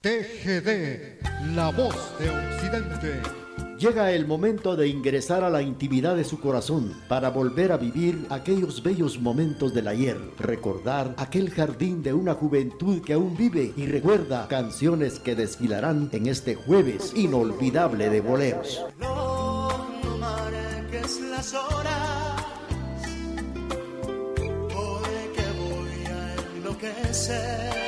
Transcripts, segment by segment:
TGD, la voz de Occidente. Llega el momento de ingresar a la intimidad de su corazón para volver a vivir aquellos bellos momentos del ayer, recordar aquel jardín de una juventud que aún vive y recuerda canciones que desfilarán en este jueves inolvidable de boleros. No, no marques las horas, porque voy a enloquecer.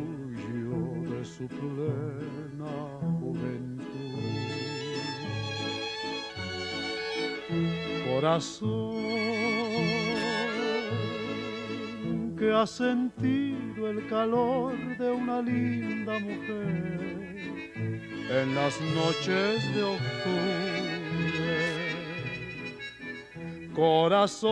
su plena juventud. Corazón que ha sentido el calor de una linda mujer en las noches de octubre. Corazón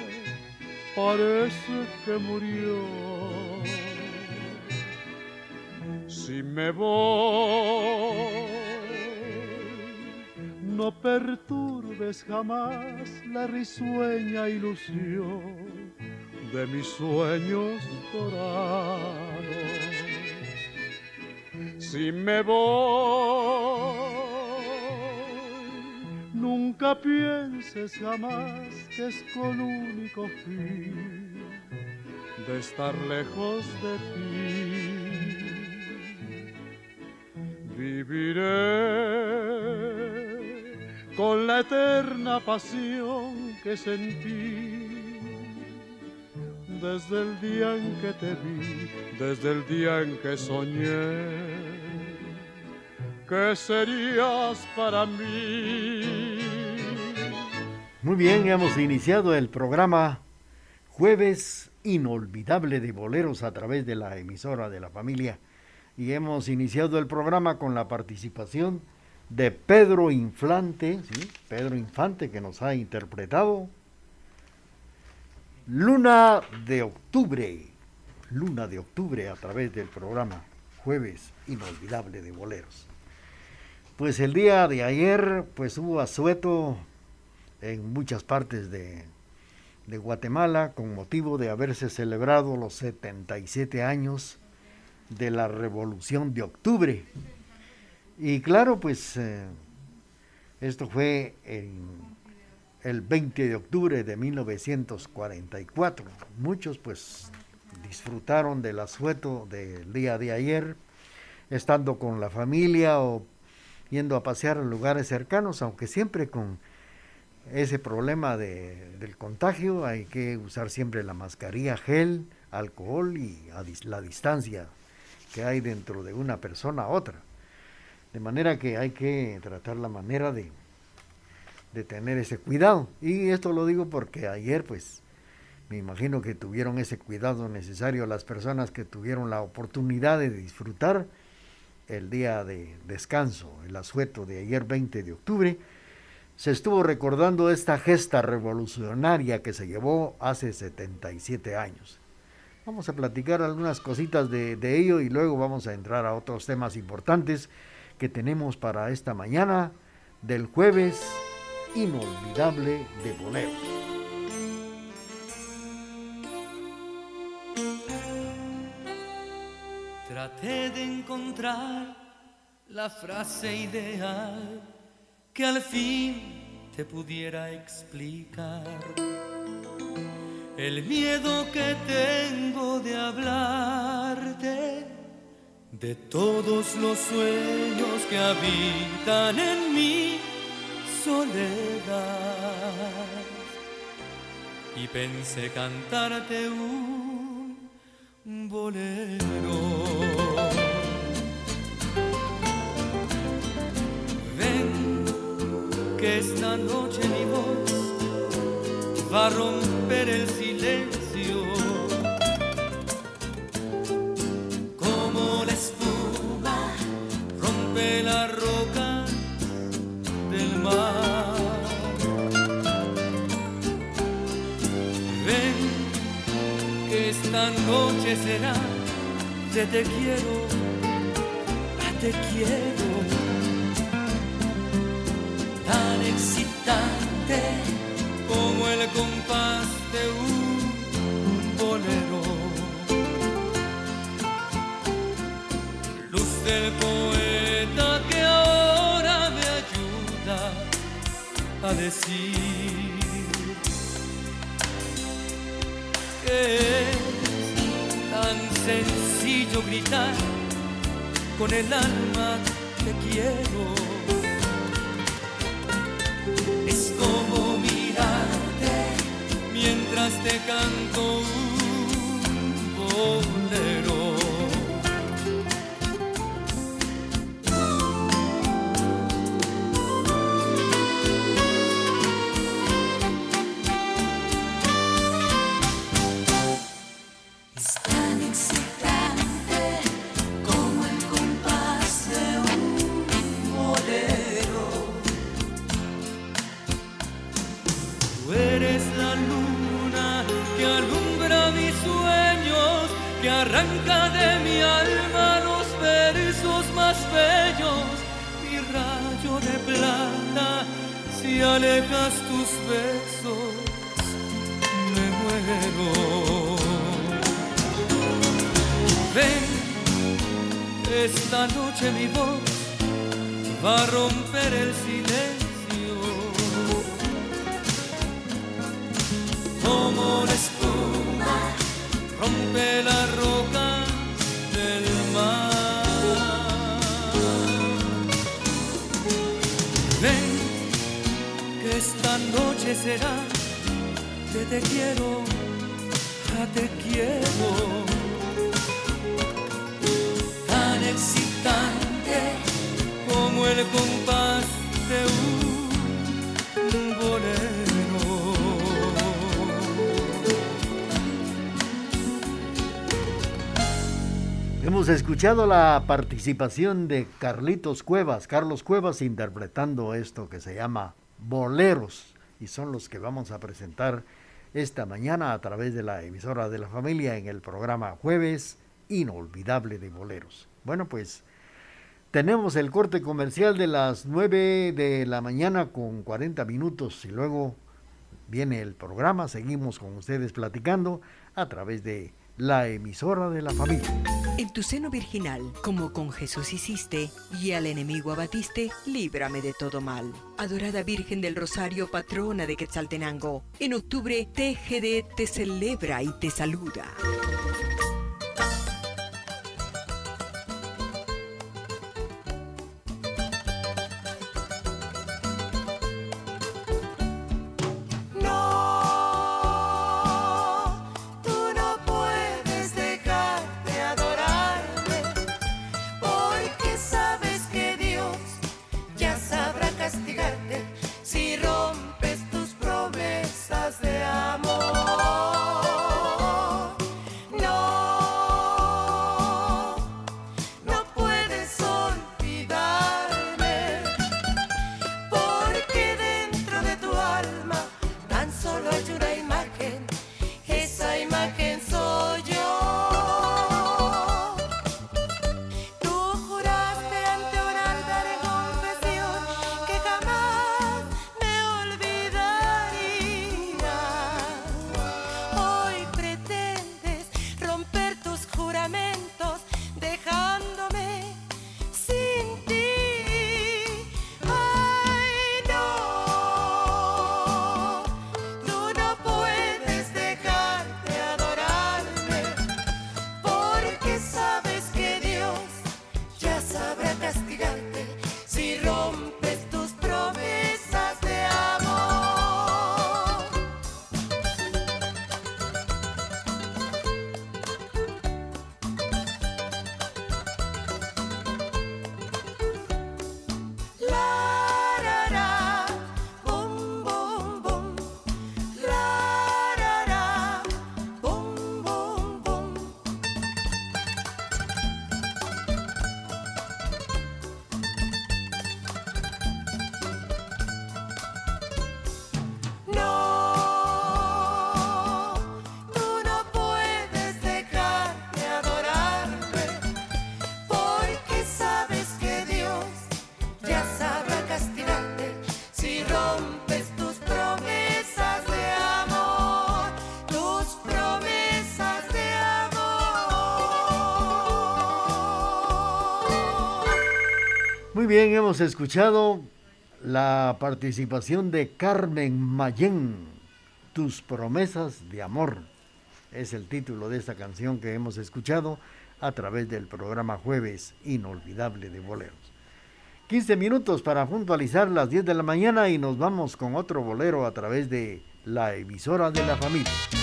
parece que murió. Si me voy, no perturbes jamás la risueña ilusión de mis sueños dorados. Si me voy, Nunca pienses jamás que es con único fin de estar lejos de ti. Viviré con la eterna pasión que sentí desde el día en que te vi, desde el día en que soñé que serías para mí. Muy bien, hemos iniciado el programa Jueves Inolvidable de Boleros a través de la emisora de la familia y hemos iniciado el programa con la participación de Pedro Inflante, Pedro Infante que nos ha interpretado Luna de Octubre, Luna de Octubre a través del programa Jueves Inolvidable de Boleros. Pues el día de ayer pues hubo asueto en muchas partes de, de Guatemala con motivo de haberse celebrado los 77 años de la Revolución de Octubre. Y claro, pues eh, esto fue en el 20 de octubre de 1944. Muchos pues disfrutaron del asueto del día de ayer, estando con la familia o yendo a pasear a lugares cercanos, aunque siempre con ese problema de, del contagio hay que usar siempre la mascarilla, gel, alcohol y la distancia que hay dentro de una persona a otra. De manera que hay que tratar la manera de, de tener ese cuidado. Y esto lo digo porque ayer pues me imagino que tuvieron ese cuidado necesario las personas que tuvieron la oportunidad de disfrutar el día de descanso, el asueto de ayer 20 de octubre, se estuvo recordando esta gesta revolucionaria que se llevó hace 77 años. Vamos a platicar algunas cositas de, de ello y luego vamos a entrar a otros temas importantes que tenemos para esta mañana del jueves inolvidable de boleros. Traté de encontrar la frase ideal que al fin te pudiera explicar. El miedo que tengo de hablarte, de todos los sueños que habitan en mi soledad. Y pensé cantarte un bolero. Que esta noche mi voz va a romper el silencio. Como la espuma rompe la roca del mar. Ven que esta noche será de te quiero, a te quiero excitante como el compás de un bolero. Luz del poeta que ahora me ayuda a decir que es tan sencillo gritar con el alma te quiero mientras te canto un bolero. Hemos escuchado la participación de Carlitos Cuevas, Carlos Cuevas interpretando esto que se llama Boleros y son los que vamos a presentar esta mañana a través de la emisora de la familia en el programa Jueves Inolvidable de Boleros. Bueno, pues tenemos el corte comercial de las 9 de la mañana con 40 minutos y luego viene el programa, seguimos con ustedes platicando a través de la emisora de la familia. En tu seno virginal, como con Jesús hiciste, y al enemigo abatiste, líbrame de todo mal. Adorada Virgen del Rosario, patrona de Quetzaltenango, en octubre TGD te celebra y te saluda. Bien, hemos escuchado la participación de Carmen Mayén, Tus promesas de amor. Es el título de esta canción que hemos escuchado a través del programa Jueves Inolvidable de Boleros. 15 minutos para puntualizar las 10 de la mañana y nos vamos con otro bolero a través de la emisora de la familia.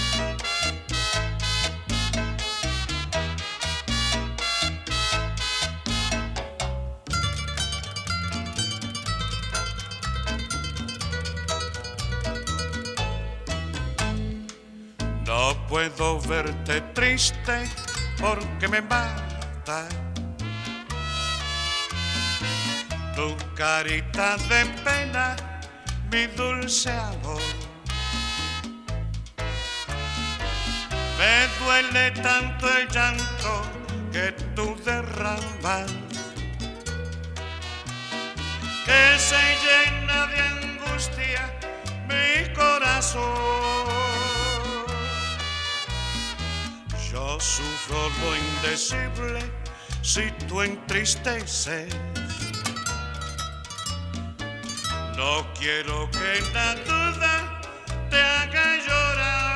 Porque me mata tu carita de pena, mi dulce amor. Me duele tanto el llanto que tú derramas, que se llena de angustia mi corazón. Sufro lo indecible si tú entristeces. No quiero que la duda te haga llorar.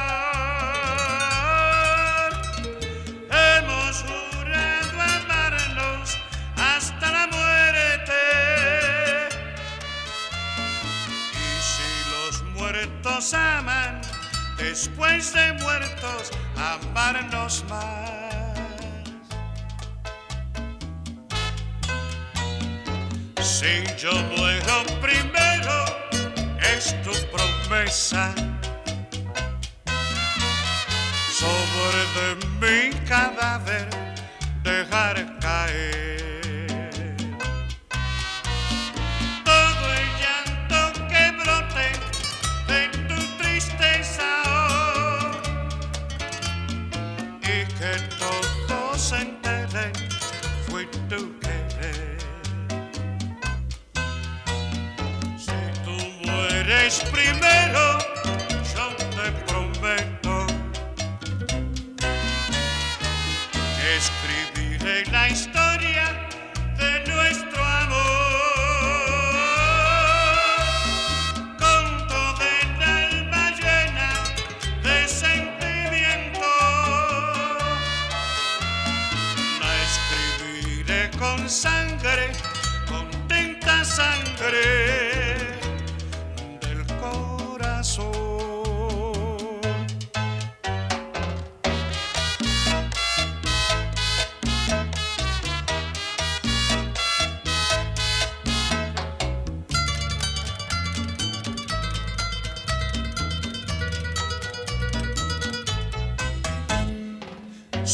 Hemos jurado amarnos hasta la muerte. Y si los muertos aman, después de muertos, amarnos más. Si yo muero primero, es tu promesa.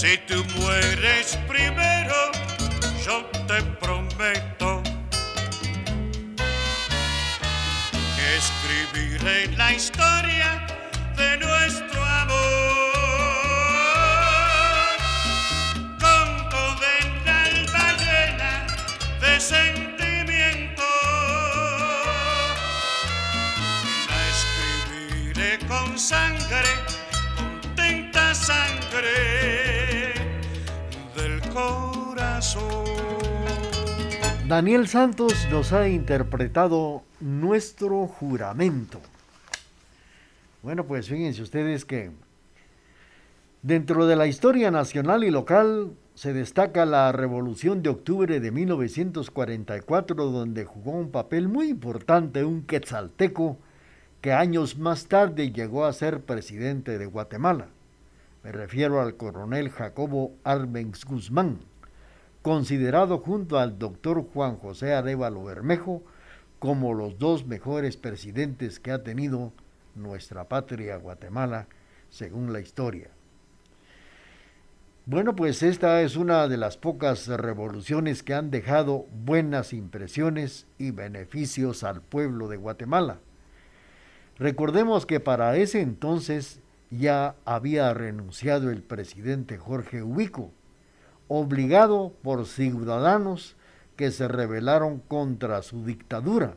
Si tú mueres primero, yo te prometo que escribiré la historia de nuestro amor con toda el alma llena de sentimiento. La escribiré con sangre, Daniel Santos nos ha interpretado nuestro juramento. Bueno, pues fíjense ustedes que dentro de la historia nacional y local se destaca la Revolución de Octubre de 1944, donde jugó un papel muy importante un quetzalteco que años más tarde llegó a ser presidente de Guatemala. Me refiero al coronel Jacobo Arbenz Guzmán, considerado junto al doctor Juan José Arevalo Bermejo como los dos mejores presidentes que ha tenido nuestra patria Guatemala, según la historia. Bueno, pues esta es una de las pocas revoluciones que han dejado buenas impresiones y beneficios al pueblo de Guatemala. Recordemos que para ese entonces ya había renunciado el presidente Jorge Ubico, obligado por ciudadanos que se rebelaron contra su dictadura,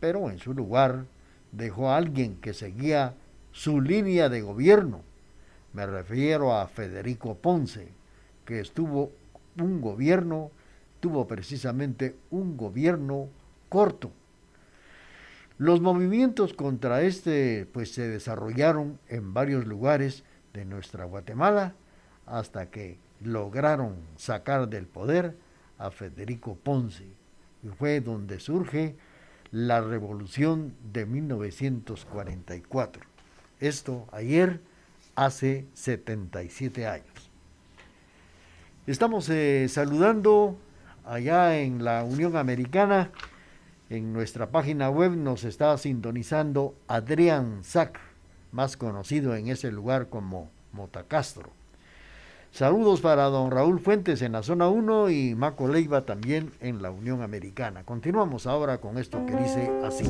pero en su lugar dejó a alguien que seguía su línea de gobierno. Me refiero a Federico Ponce, que estuvo un gobierno tuvo precisamente un gobierno corto. Los movimientos contra este pues se desarrollaron en varios lugares de nuestra Guatemala hasta que lograron sacar del poder a Federico Ponce y fue donde surge la revolución de 1944. Esto ayer hace 77 años. Estamos eh, saludando allá en la Unión Americana. En nuestra página web nos está sintonizando Adrián Zac, más conocido en ese lugar como Motacastro. Saludos para don Raúl Fuentes en la zona 1 y Maco Leiva también en la Unión Americana. Continuamos ahora con esto que dice así.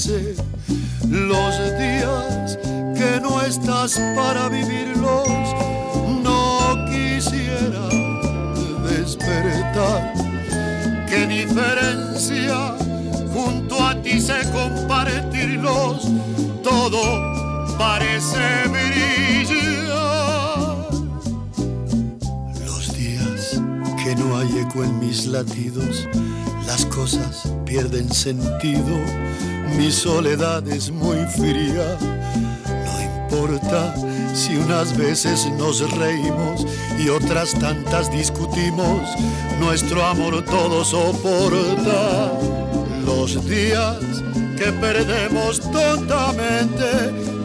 Los días que no estás para vivirlos, no quisiera despertar. ¿Qué diferencia junto a ti sé compartirlos? Todo parece brillar. Los días que no hay eco en mis latidos las cosas pierden sentido, mi soledad es muy fría. No importa si unas veces nos reímos y otras tantas discutimos, nuestro amor todo soporta. Los días que perdemos tontamente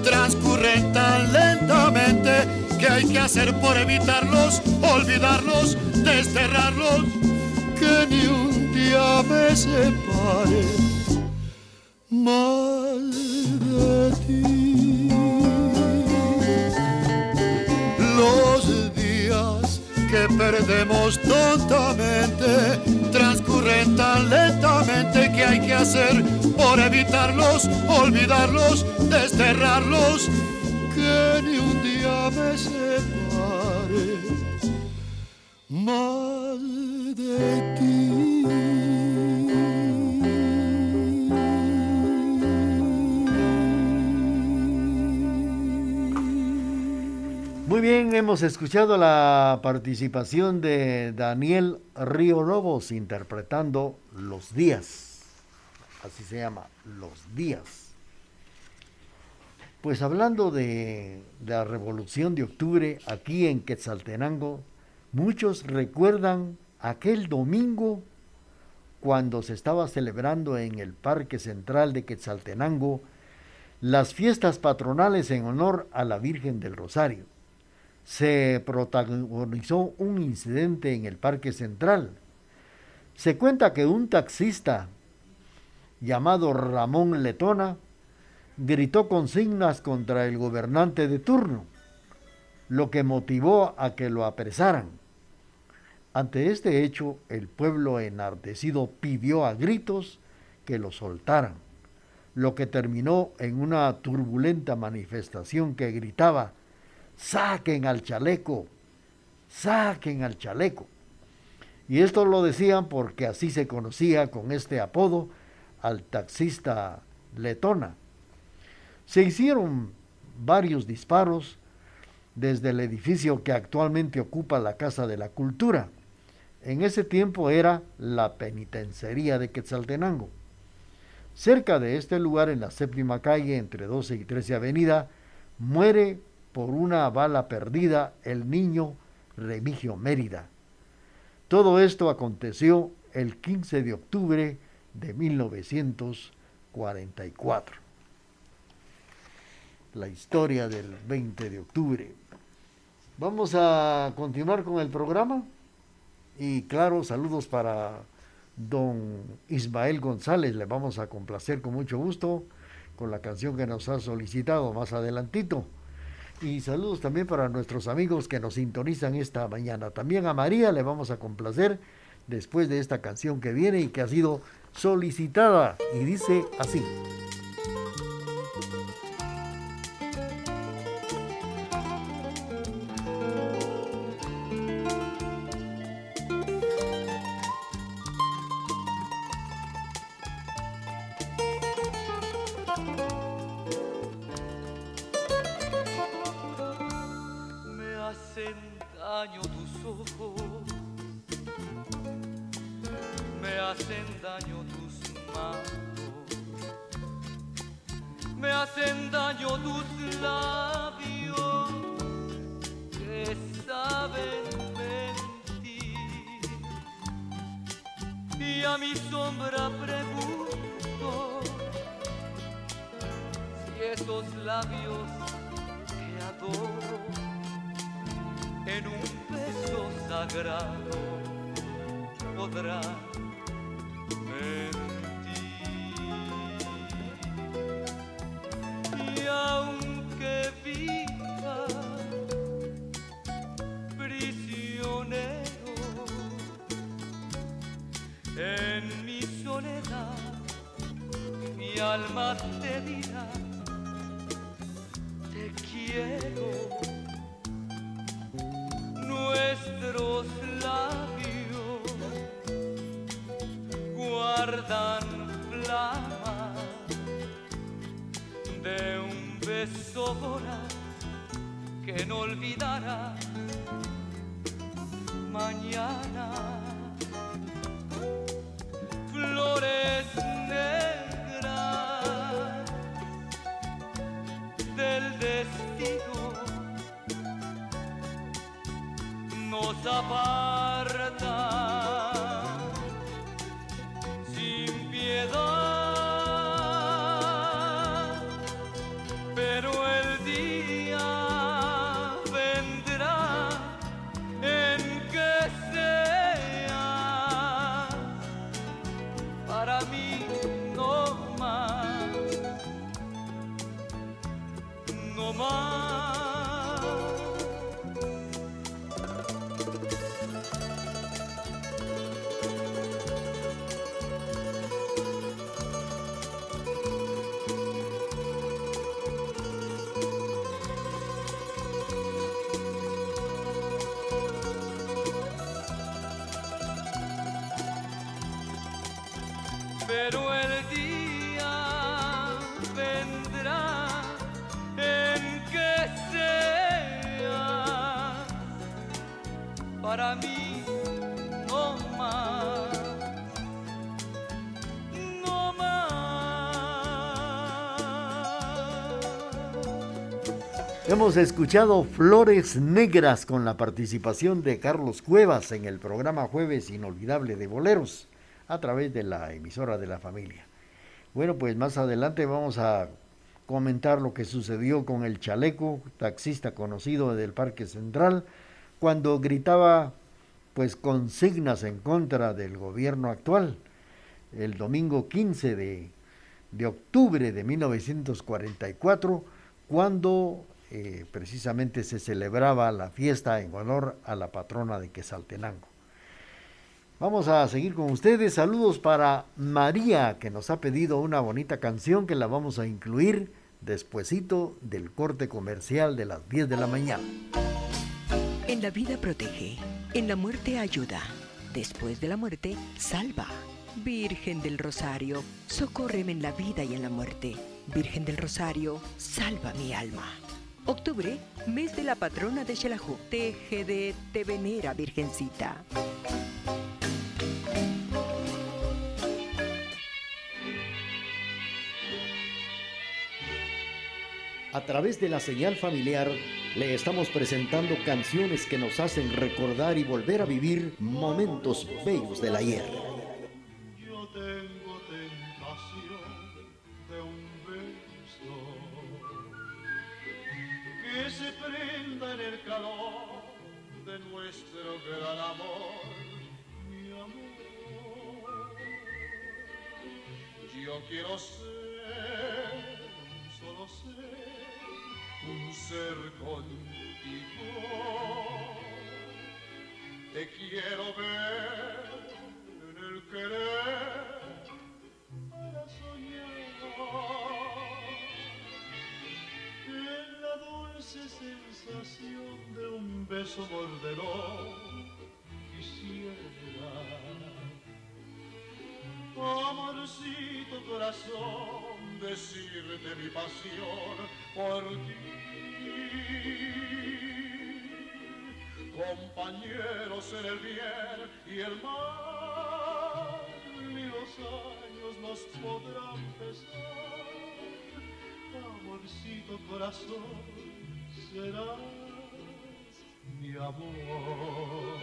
transcurren tan lentamente que hay que hacer por evitarlos, olvidarlos, desterrarlos, que ni un día me separe más de ti. Los días que perdemos tontamente transcurren tan lentamente que hay que hacer por evitarlos, olvidarlos, desterrarlos, que ni un día me separe más de ti. Bien, hemos escuchado la participación de Daniel Río Lobos interpretando Los Días. Así se llama, Los Días. Pues hablando de, de la revolución de octubre aquí en Quetzaltenango, muchos recuerdan aquel domingo cuando se estaba celebrando en el Parque Central de Quetzaltenango las fiestas patronales en honor a la Virgen del Rosario se protagonizó un incidente en el Parque Central. Se cuenta que un taxista llamado Ramón Letona gritó consignas contra el gobernante de turno, lo que motivó a que lo apresaran. Ante este hecho, el pueblo enardecido pidió a gritos que lo soltaran, lo que terminó en una turbulenta manifestación que gritaba saquen al chaleco, saquen al chaleco. Y esto lo decían porque así se conocía con este apodo al taxista letona. Se hicieron varios disparos desde el edificio que actualmente ocupa la Casa de la Cultura. En ese tiempo era la penitenciaría de Quetzaltenango. Cerca de este lugar, en la séptima calle, entre 12 y 13 Avenida, muere por una bala perdida el niño Remigio Mérida. Todo esto aconteció el 15 de octubre de 1944. La historia del 20 de octubre. Vamos a continuar con el programa. Y claro, saludos para don Ismael González, le vamos a complacer con mucho gusto con la canción que nos ha solicitado más adelantito. Y saludos también para nuestros amigos que nos sintonizan esta mañana. También a María le vamos a complacer después de esta canción que viene y que ha sido solicitada. Y dice así. Hemos escuchado Flores Negras con la participación de Carlos Cuevas en el programa Jueves Inolvidable de Boleros a través de la emisora de la familia. Bueno, pues más adelante vamos a comentar lo que sucedió con el chaleco, taxista conocido del Parque Central, cuando gritaba pues consignas en contra del gobierno actual. El domingo 15 de, de octubre de 1944, cuando eh, precisamente se celebraba la fiesta en honor a la patrona de Quesaltenango. Vamos a seguir con ustedes. Saludos para María, que nos ha pedido una bonita canción que la vamos a incluir despuesito del corte comercial de las 10 de la mañana. En la vida protege, en la muerte ayuda, después de la muerte salva. Virgen del Rosario, socórreme en la vida y en la muerte. Virgen del Rosario, salva mi alma. Octubre, mes de la patrona de Xelajú. TGD te venera, Virgencita. A través de la señal familiar le estamos presentando canciones que nos hacen recordar y volver a vivir momentos bellos del ayer. calor de nuestro gran amor, mi amor. Yo quiero ser, solo ser, un ser contigo. Te quiero ver en el querer de un beso morderón quisiera amorcito corazón, decirte mi pasión por ti. Compañeros en el bien y el mal, ni los años nos podrán pesar. Amorcito corazón, serás mi amor.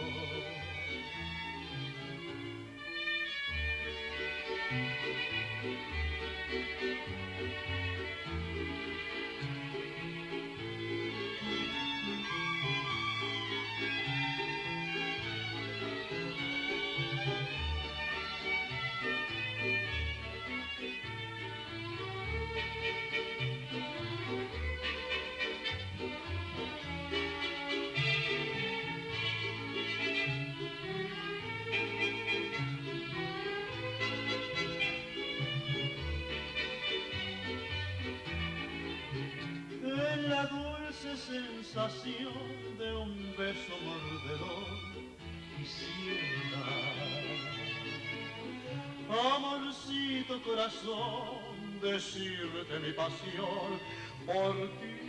Sensación de un beso mordedor quisiera amorcito corazón decirte mi pasión por ti.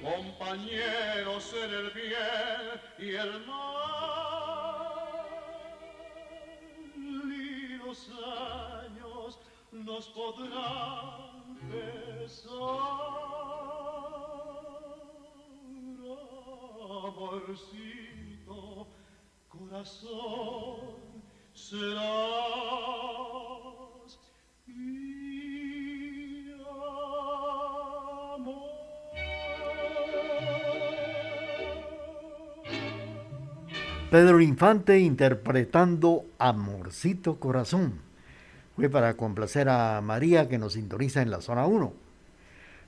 Compañeros en el bien y el mal. Y los años nos podrán pesar. Amorcito, corazón, serás mi. Pedro Infante interpretando Amorcito Corazón. Fue para complacer a María que nos sintoniza en la zona 1.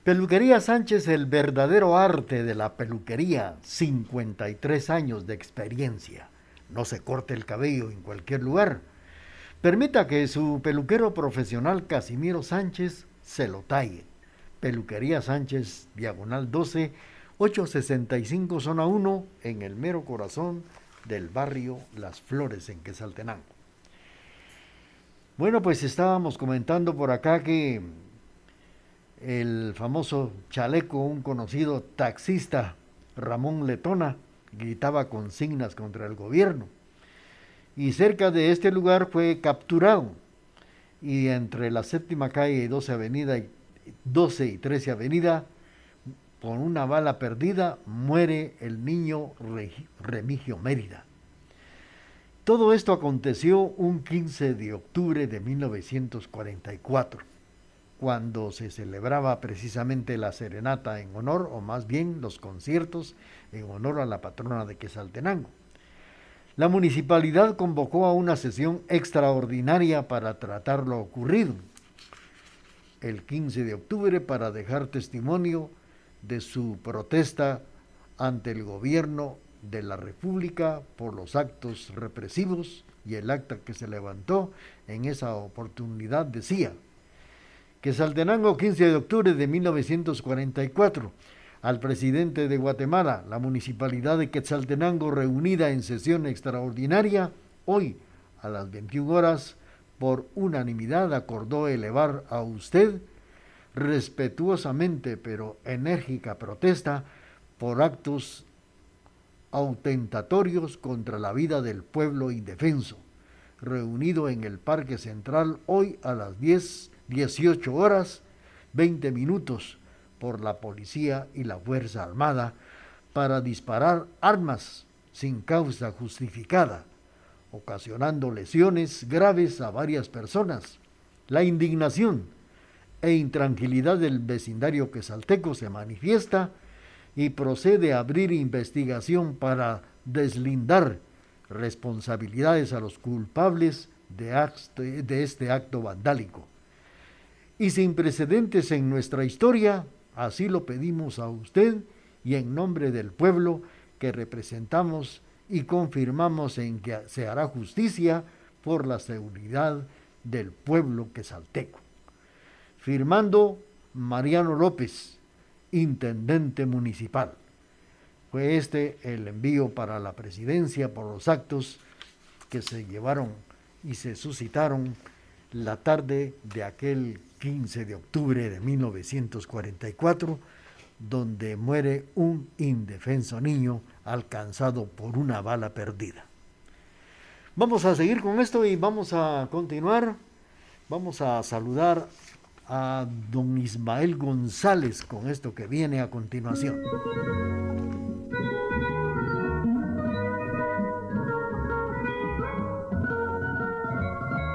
Peluquería Sánchez, el verdadero arte de la peluquería, 53 años de experiencia. No se corte el cabello en cualquier lugar. Permita que su peluquero profesional Casimiro Sánchez se lo talle. Peluquería Sánchez, diagonal 12, 865 zona 1, en el mero corazón del barrio Las Flores en Quesaltenango. Bueno, pues estábamos comentando por acá que el famoso chaleco, un conocido taxista, Ramón Letona, gritaba consignas contra el gobierno. Y cerca de este lugar fue capturado. Y entre la séptima calle y 12 avenida, 12 y 13 avenida, con una bala perdida, muere el niño Remigio Mérida. Todo esto aconteció un 15 de octubre de 1944, cuando se celebraba precisamente la serenata en honor, o más bien los conciertos en honor a la patrona de Quesaltenango. La municipalidad convocó a una sesión extraordinaria para tratar lo ocurrido el 15 de octubre para dejar testimonio de su protesta ante el gobierno de la República por los actos represivos y el acta que se levantó en esa oportunidad decía que Saltenango 15 de octubre de 1944 al presidente de Guatemala, la municipalidad de Quetzaltenango reunida en sesión extraordinaria hoy a las 21 horas por unanimidad acordó elevar a usted respetuosamente pero enérgica protesta por actos autentatorios contra la vida del pueblo indefenso, reunido en el Parque Central hoy a las 10, 18 horas, 20 minutos por la policía y la Fuerza Armada para disparar armas sin causa justificada, ocasionando lesiones graves a varias personas. La indignación e intranquilidad del vecindario quesalteco se manifiesta y procede a abrir investigación para deslindar responsabilidades a los culpables de, de este acto vandálico. Y sin precedentes en nuestra historia, así lo pedimos a usted y en nombre del pueblo que representamos y confirmamos en que se hará justicia por la seguridad del pueblo quesalteco. Firmando Mariano López, intendente municipal. Fue este el envío para la presidencia por los actos que se llevaron y se suscitaron la tarde de aquel 15 de octubre de 1944, donde muere un indefenso niño alcanzado por una bala perdida. Vamos a seguir con esto y vamos a continuar. Vamos a saludar a don Ismael González con esto que viene a continuación.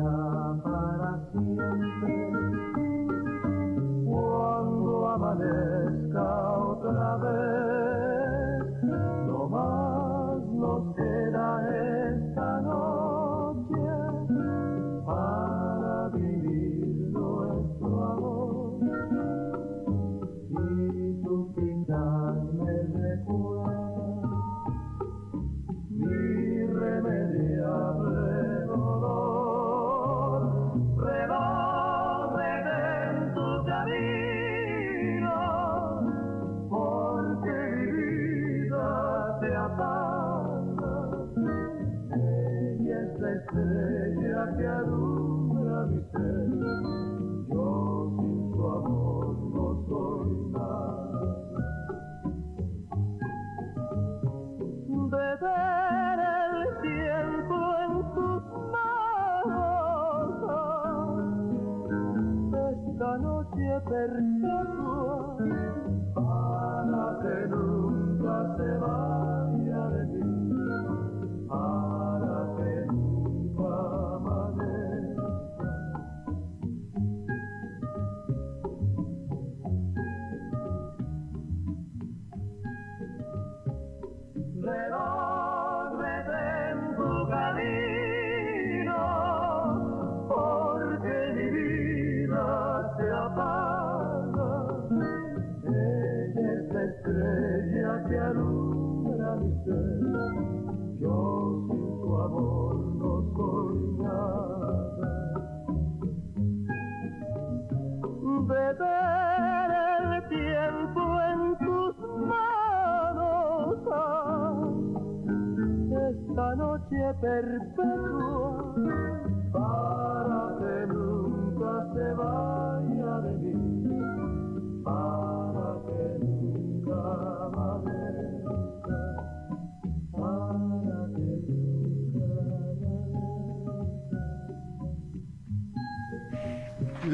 será para siempre.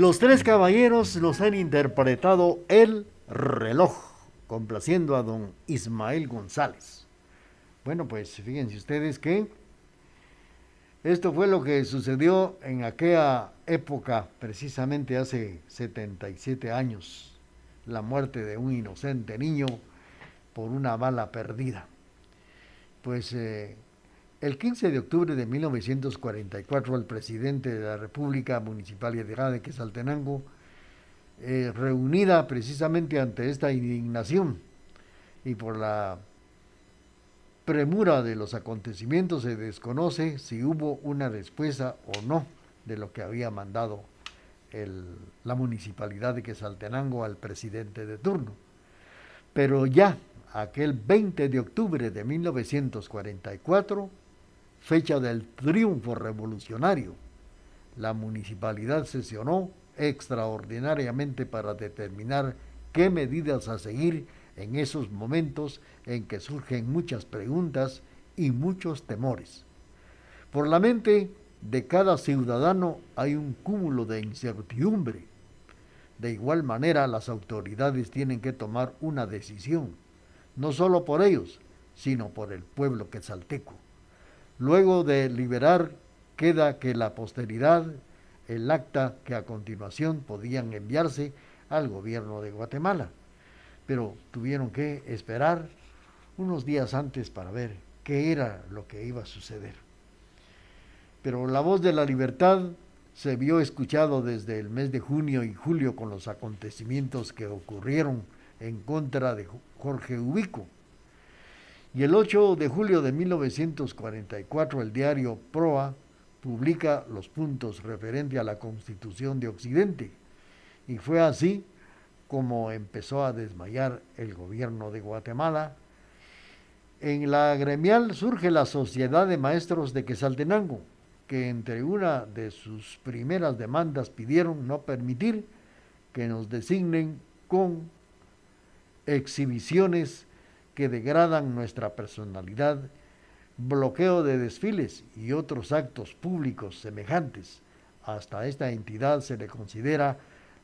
Los tres caballeros los han interpretado El reloj, complaciendo a don Ismael González. Bueno, pues fíjense ustedes que esto fue lo que sucedió en aquella época, precisamente hace 77 años, la muerte de un inocente niño por una bala perdida. Pues eh, el 15 de octubre de 1944, el presidente de la República Municipal de Quesaltenango, eh, reunida precisamente ante esta indignación y por la premura de los acontecimientos se desconoce si hubo una respuesta o no de lo que había mandado la municipalidad de Quesaltenango al presidente de turno. Pero ya aquel 20 de octubre de 1944, fecha del triunfo revolucionario, la municipalidad sesionó extraordinariamente para determinar qué medidas a seguir en esos momentos en que surgen muchas preguntas y muchos temores. Por la mente de cada ciudadano hay un cúmulo de incertidumbre. De igual manera, las autoridades tienen que tomar una decisión, no solo por ellos, sino por el pueblo quetzalteco. Luego de liberar, queda que la posteridad, el acta que a continuación podían enviarse al gobierno de Guatemala. Pero tuvieron que esperar unos días antes para ver qué era lo que iba a suceder. Pero la voz de la libertad se vio escuchado desde el mes de junio y julio con los acontecimientos que ocurrieron en contra de Jorge Ubico. Y el 8 de julio de 1944 el diario Proa publica los puntos referentes a la Constitución de Occidente. Y fue así como empezó a desmayar el gobierno de Guatemala. En la gremial surge la Sociedad de Maestros de Quesaltenango, que entre una de sus primeras demandas pidieron no permitir que nos designen con exhibiciones que degradan nuestra personalidad, bloqueo de desfiles y otros actos públicos semejantes. Hasta esta entidad se le considera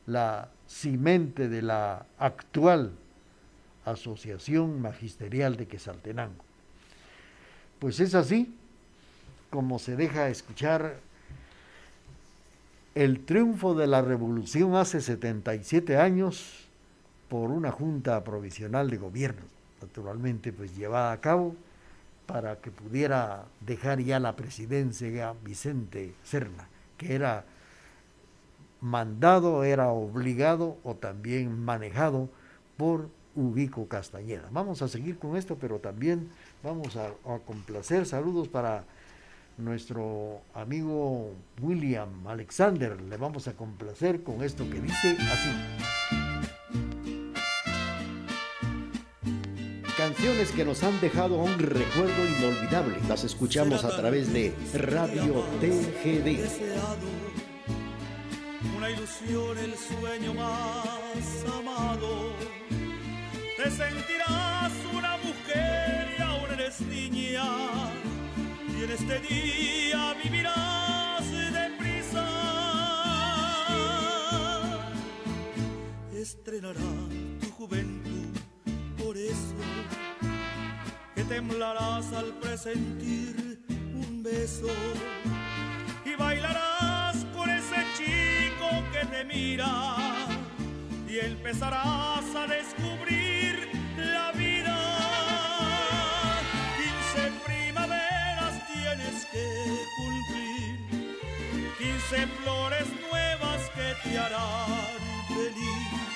la cimente de la actual Asociación Magisterial de Quesaltenango. Pues es así como se deja escuchar el triunfo de la revolución hace 77 años por una junta provisional de gobierno, naturalmente pues llevada a cabo para que pudiera dejar ya la presidencia Vicente Serna, que era mandado, era obligado o también manejado por Ubico Castañeda. Vamos a seguir con esto, pero también vamos a, a complacer. Saludos para nuestro amigo William Alexander. Le vamos a complacer con esto que dice así. Canciones que nos han dejado un recuerdo inolvidable. Las escuchamos a través de Radio TGD. Una ilusión, el sueño más amado. Te sentirás una mujer y ahora eres niña. Y en este día vivirás deprisa. Estrenará tu juventud, temblarás al presentir un beso y bailarás con ese chico que te mira y empezarás a descubrir la vida. Quince primaveras tienes que cumplir, quince flores nuevas que te harán feliz.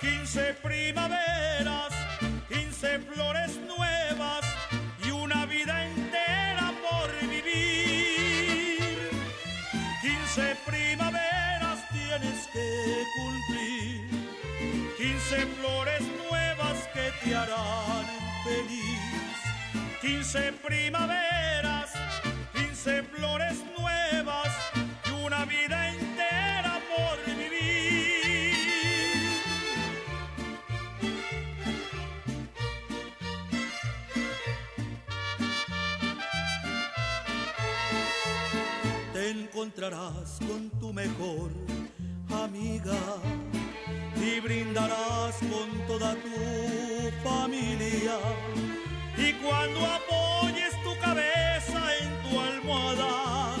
Quince primaveras, quince flores nuevas que cumplir, quince flores nuevas que te harán feliz. Quince primaveras, quince flores nuevas y una vida entera por vivir. Te encontrarás con tu mejor amiga y brindarás con toda tu familia. Y cuando apoyes tu cabeza en tu almohada,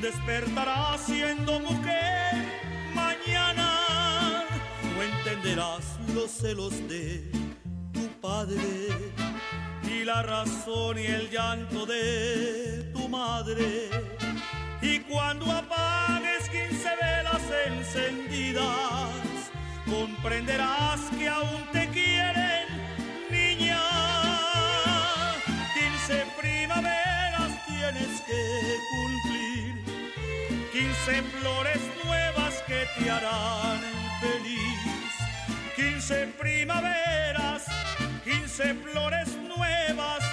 despertarás siendo mujer mañana. No entenderás los celos de tu padre y la razón y el llanto de tu madre. Y cuando apagues quince velas encendidas, comprenderás que aún te quieren, niña. Quince primaveras tienes que cumplir, quince flores nuevas que te harán feliz. Quince primaveras, quince flores nuevas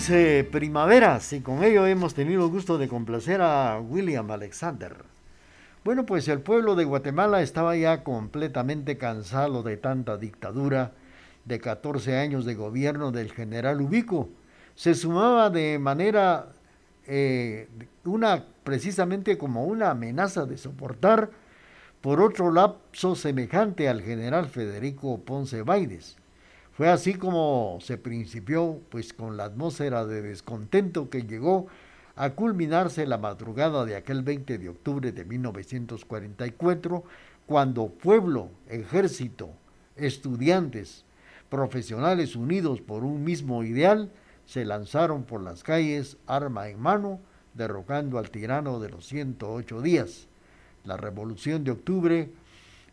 15 primaveras y con ello hemos tenido el gusto de complacer a William Alexander. Bueno, pues el pueblo de Guatemala estaba ya completamente cansado de tanta dictadura, de 14 años de gobierno del general Ubico. Se sumaba de manera, eh, una precisamente como una amenaza de soportar por otro lapso semejante al general Federico Ponce Baides. Fue así como se principió pues con la atmósfera de descontento que llegó a culminarse la madrugada de aquel 20 de octubre de 1944 cuando pueblo, ejército, estudiantes, profesionales unidos por un mismo ideal se lanzaron por las calles arma en mano derrocando al tirano de los 108 días. La revolución de octubre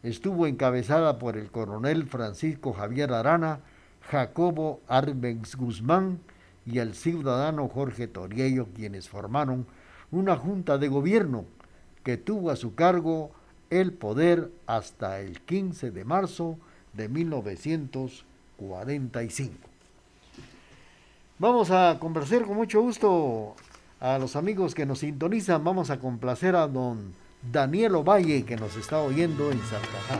estuvo encabezada por el coronel Francisco Javier Arana, Jacobo Arbenz Guzmán y el ciudadano Jorge Toriello, quienes formaron una junta de gobierno que tuvo a su cargo el poder hasta el 15 de marzo de 1945. Vamos a conversar con mucho gusto a los amigos que nos sintonizan. Vamos a complacer a don Daniel Ovalle que nos está oyendo en Salcajá.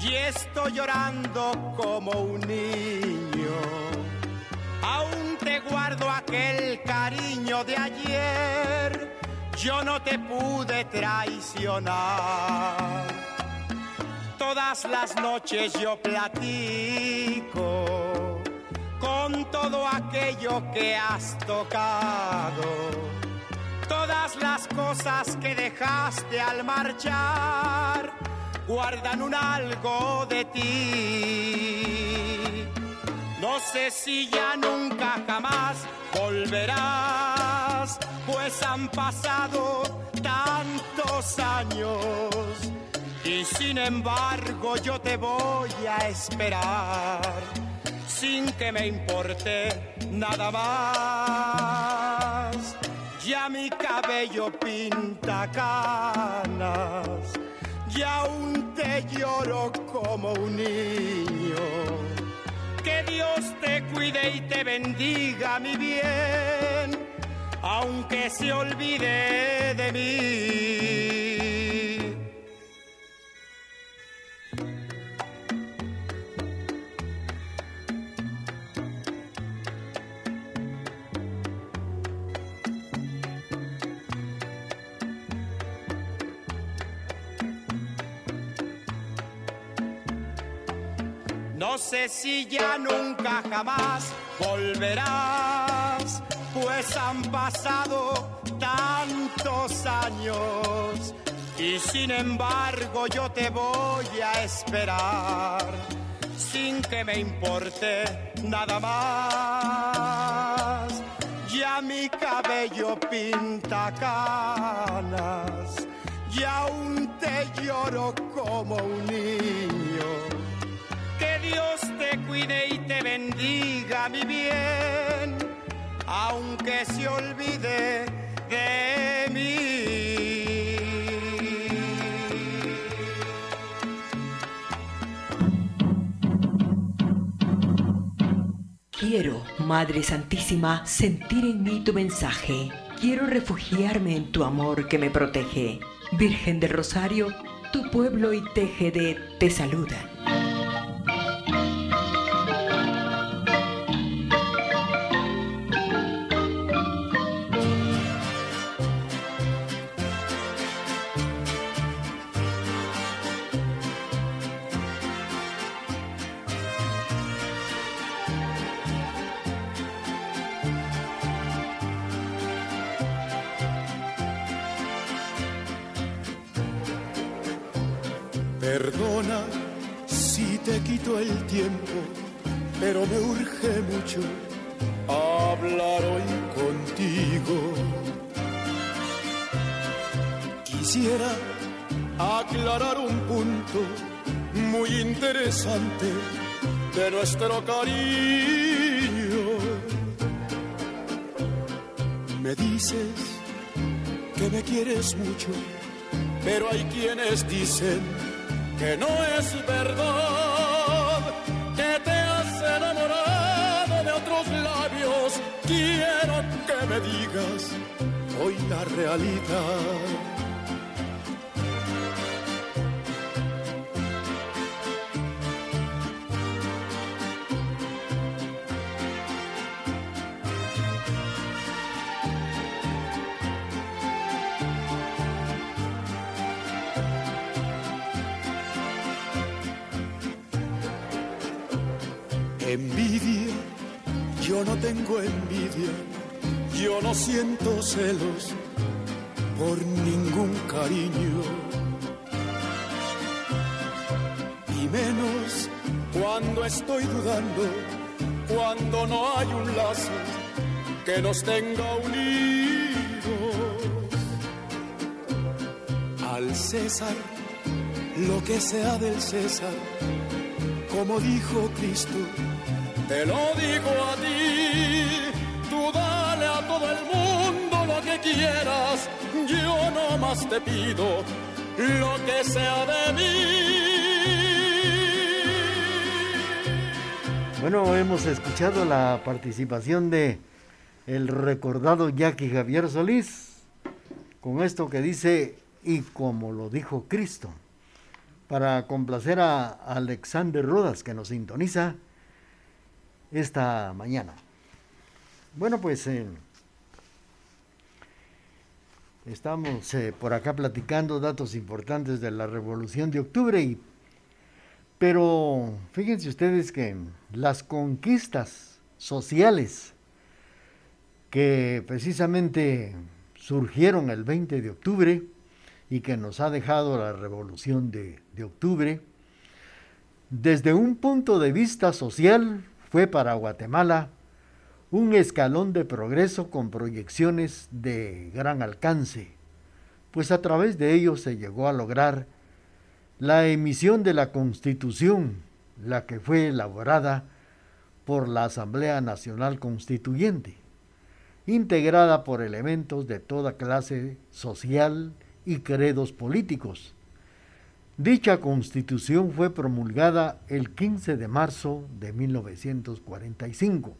Y estoy llorando como un niño. Aún te guardo aquel cariño de ayer, yo no te pude traicionar. Todas las noches yo platico con todo aquello que has tocado Todas las cosas que dejaste al marchar guardan un algo de ti. No sé si ya nunca jamás volverás, pues han pasado tantos años. Y sin embargo yo te voy a esperar, sin que me importe nada más ya mi cabello pinta canas, y aún te lloro como un niño. Que Dios te cuide y te bendiga, mi bien, aunque se olvide de mí. No sé si ya nunca jamás volverás, pues han pasado tantos años y sin embargo yo te voy a esperar sin que me importe nada más. Ya mi cabello pinta canas y aún te lloro como un niño Dios te cuide y te bendiga, mi bien, aunque se olvide de mí. Quiero, Madre Santísima, sentir en mí tu mensaje. Quiero refugiarme en tu amor que me protege. Virgen del Rosario, tu pueblo y TGD te saludan. Que no es verdad, que te has enamorado de otros labios. Quiero que me digas hoy la realidad. Siento celos por ningún cariño. Y menos cuando estoy dudando, cuando no hay un lazo que nos tenga unidos. Al César, lo que sea del César, como dijo Cristo te lo digo a ti, tú todo el mundo lo que quieras, yo no más te pido lo que sea de mí. Bueno, hemos escuchado la participación de el recordado Jackie Javier Solís con esto que dice y como lo dijo Cristo para complacer a Alexander Rodas que nos sintoniza esta mañana. Bueno, pues eh, estamos eh, por acá platicando datos importantes de la Revolución de Octubre, y, pero fíjense ustedes que las conquistas sociales que precisamente surgieron el 20 de octubre y que nos ha dejado la Revolución de, de Octubre, desde un punto de vista social, fue para Guatemala un escalón de progreso con proyecciones de gran alcance, pues a través de ello se llegó a lograr la emisión de la Constitución, la que fue elaborada por la Asamblea Nacional Constituyente, integrada por elementos de toda clase social y credos políticos, Dicha constitución fue promulgada el 15 de marzo de 1945.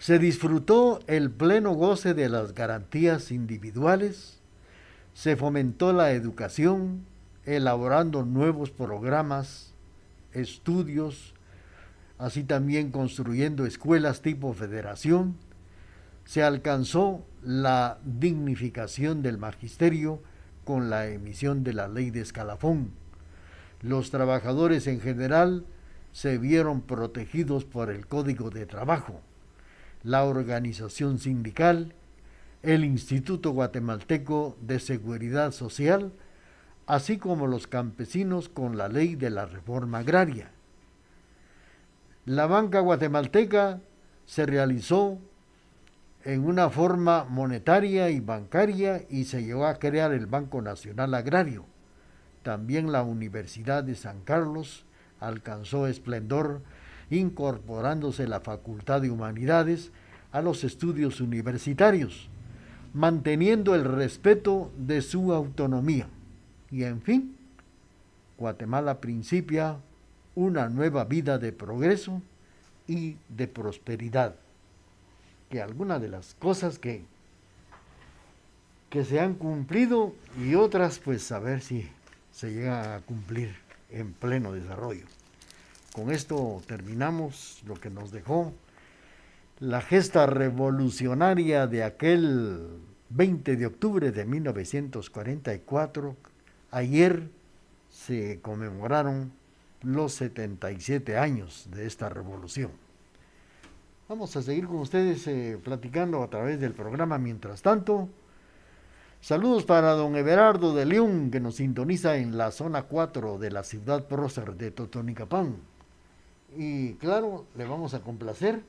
Se disfrutó el pleno goce de las garantías individuales, se fomentó la educación, elaborando nuevos programas, estudios, así también construyendo escuelas tipo federación, se alcanzó la dignificación del magisterio, con la emisión de la ley de escalafón. Los trabajadores en general se vieron protegidos por el Código de Trabajo, la organización sindical, el Instituto Guatemalteco de Seguridad Social, así como los campesinos con la ley de la reforma agraria. La banca guatemalteca se realizó en una forma monetaria y bancaria y se llegó a crear el Banco Nacional Agrario. También la Universidad de San Carlos alcanzó esplendor incorporándose la Facultad de Humanidades a los estudios universitarios, manteniendo el respeto de su autonomía. Y en fin, Guatemala principia una nueva vida de progreso y de prosperidad que algunas de las cosas que, que se han cumplido y otras pues a ver si se llega a cumplir en pleno desarrollo. Con esto terminamos lo que nos dejó la gesta revolucionaria de aquel 20 de octubre de 1944. Ayer se conmemoraron los 77 años de esta revolución. Vamos a seguir con ustedes eh, platicando a través del programa. Mientras tanto, Saludos para don Everardo de León, que nos sintoniza en la zona 4 de la ciudad prócer de Totonicapán. Y claro, le vamos a complacer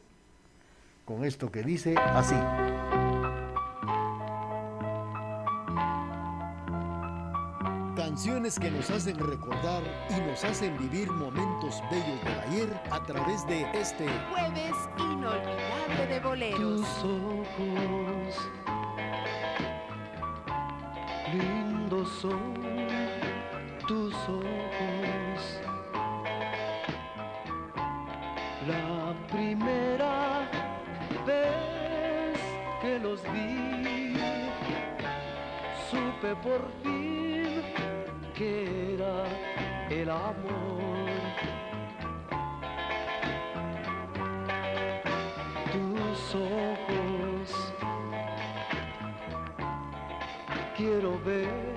con esto que dice así. Canciones que nos hacen recordar y nos hacen vivir momentos bellos del ayer a través de este Jueves inolvidable de boleros. Tus ojos, lindos son tus ojos. La primera vez que los vi, supe por fin que era el amor. Tus ojos, quiero ver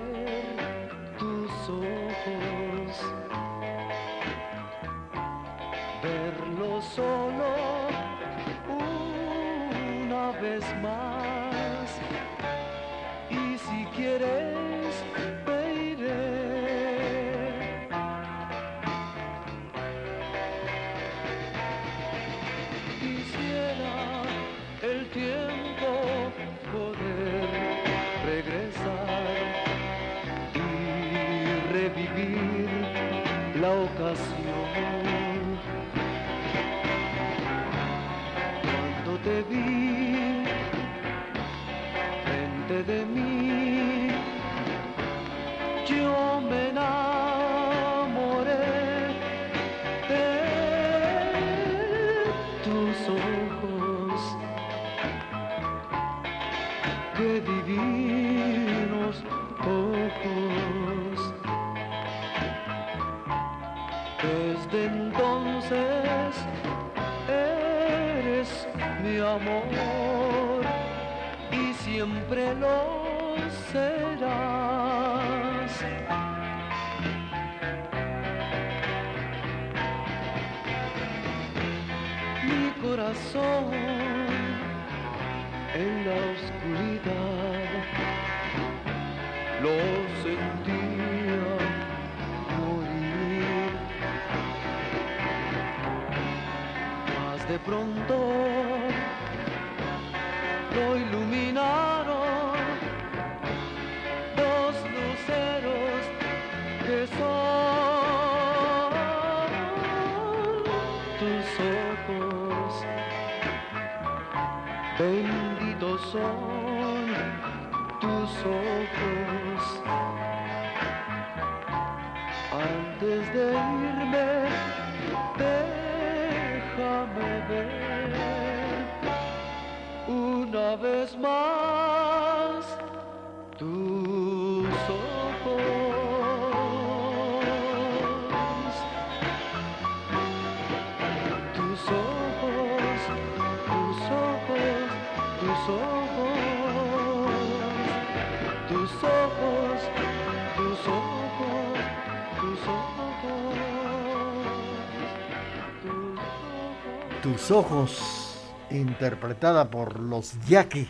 ojos. Interpretada por los Yaque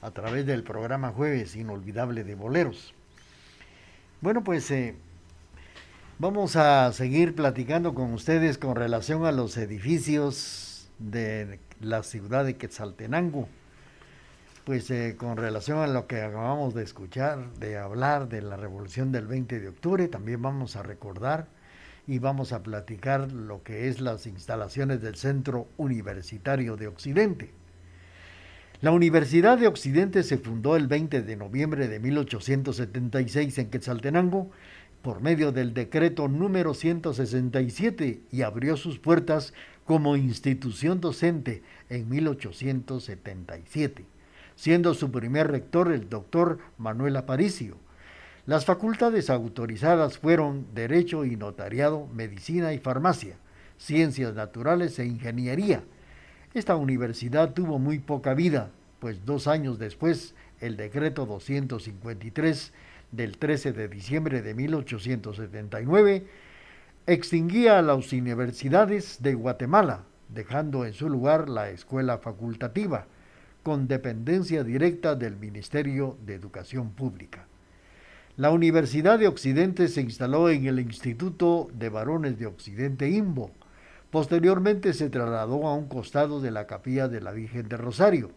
a través del programa Jueves Inolvidable de Boleros. Bueno, pues eh, vamos a seguir platicando con ustedes con relación a los edificios de la ciudad de Quetzaltenango. Pues eh, con relación a lo que acabamos de escuchar, de hablar de la revolución del 20 de octubre, también vamos a recordar y vamos a platicar lo que es las instalaciones del Centro Universitario de Occidente. La Universidad de Occidente se fundó el 20 de noviembre de 1876 en Quetzaltenango por medio del decreto número 167 y abrió sus puertas como institución docente en 1877, siendo su primer rector el doctor Manuel Aparicio. Las facultades autorizadas fueron Derecho y Notariado, Medicina y Farmacia, Ciencias Naturales e Ingeniería. Esta universidad tuvo muy poca vida, pues dos años después el decreto 253 del 13 de diciembre de 1879 extinguía a las universidades de Guatemala, dejando en su lugar la escuela facultativa, con dependencia directa del Ministerio de Educación Pública. La Universidad de Occidente se instaló en el Instituto de Varones de Occidente IMBO. Posteriormente se trasladó a un costado de la capilla de la Virgen de Rosario.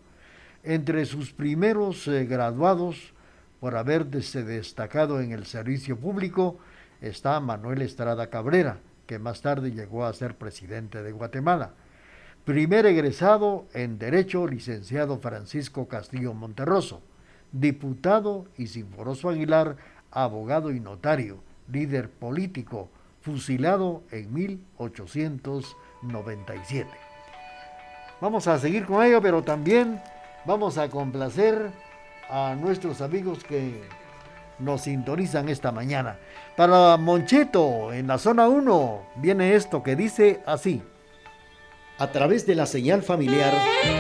Entre sus primeros eh, graduados, por haberse destacado en el servicio público, está Manuel Estrada Cabrera, que más tarde llegó a ser presidente de Guatemala. Primer egresado en Derecho, licenciado Francisco Castillo Monterroso. Diputado y Sinforoso Aguilar, abogado y notario, líder político, fusilado en 1897. Vamos a seguir con ello, pero también vamos a complacer a nuestros amigos que nos sintonizan esta mañana. Para Moncheto, en la zona 1, viene esto que dice así. A través de la señal familiar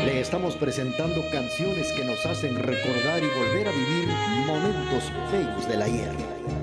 le estamos presentando canciones que nos hacen recordar y volver a vivir momentos feos del ayer. que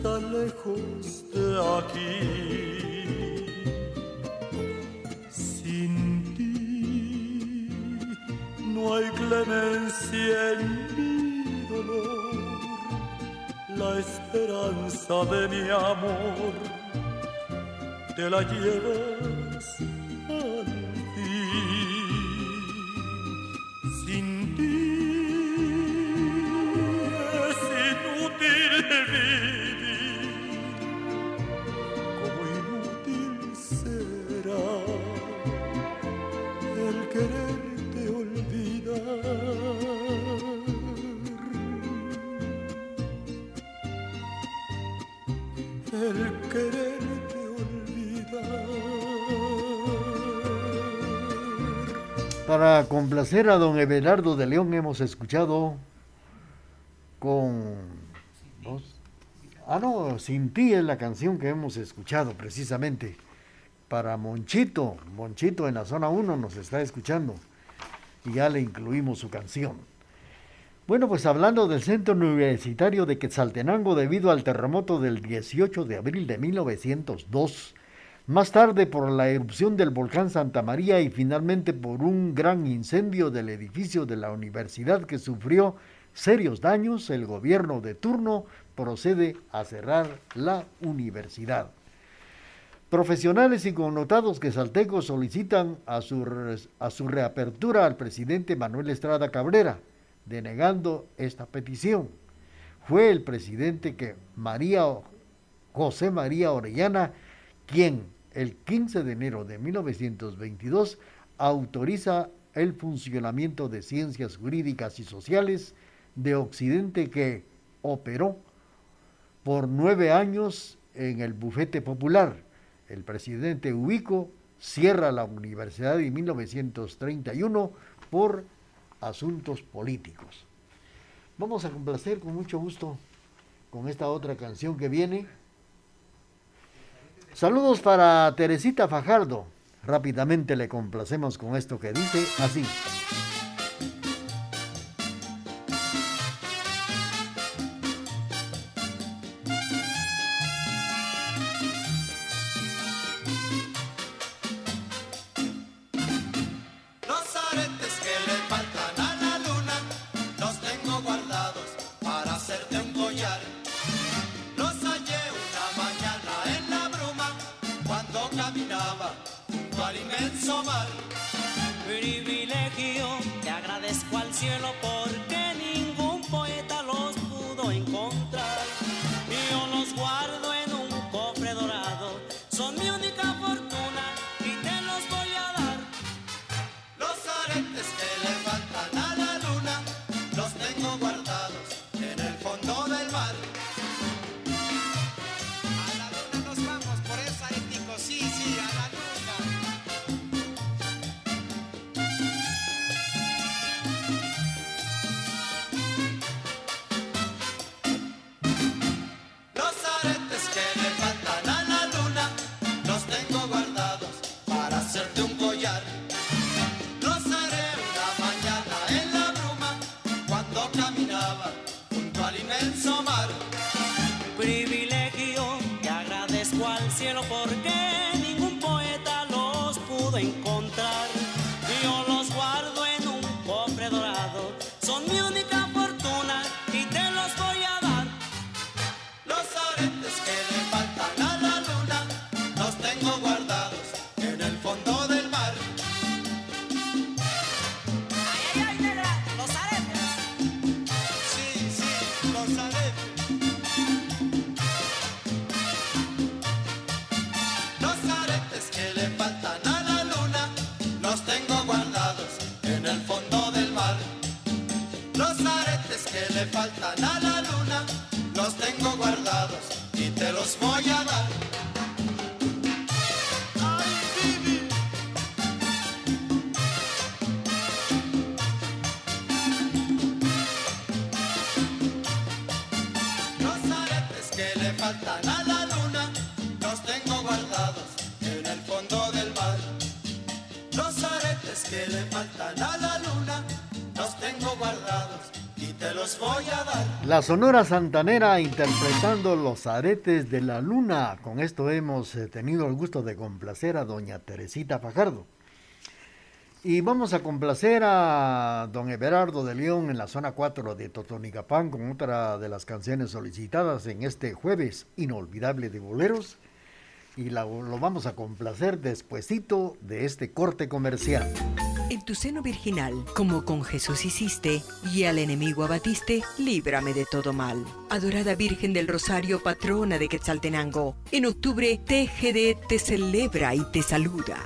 está lejos aquí. Sin ti no hay clemencia en mi dolor, la esperanza de mi amor te la llevas A don Everardo de León hemos escuchado con... Ah, no, Sin ti es la canción que hemos escuchado precisamente. Para Monchito, Monchito en la zona 1 nos está escuchando y ya le incluimos su canción. Bueno, pues hablando del Centro Universitario de Quetzaltenango debido al terremoto del 18 de abril de 1902, más tarde por la erupción del volcán Santa María y finalmente por un gran incendio del edificio de la universidad que sufrió serios daños, el gobierno de turno procede a cerrar la universidad. Profesionales y connotados quesaltecos solicitan a su, a su reapertura al presidente Manuel Estrada Cabrera, denegando esta petición. Fue el presidente que María José María Orellana quien el 15 de enero de 1922 autoriza el funcionamiento de ciencias jurídicas y sociales de Occidente que operó por nueve años en el bufete popular. El presidente Ubico cierra la universidad en 1931 por asuntos políticos. Vamos a complacer con mucho gusto con esta otra canción que viene. Saludos para Teresita Fajardo. Rápidamente le complacemos con esto que dice así. La Sonora Santanera interpretando los aretes de la luna. Con esto hemos eh, tenido el gusto de complacer a doña Teresita Fajardo. Y vamos a complacer a don Everardo de León en la zona 4 de Totonicapán con otra de las canciones solicitadas en este jueves inolvidable de boleros. Y lo vamos a complacer despuesito de este corte comercial en tu seno virginal, como con Jesús hiciste, y al enemigo abatiste, líbrame de todo mal. Adorada Virgen del Rosario, patrona de Quetzaltenango, en octubre TGD te celebra y te saluda.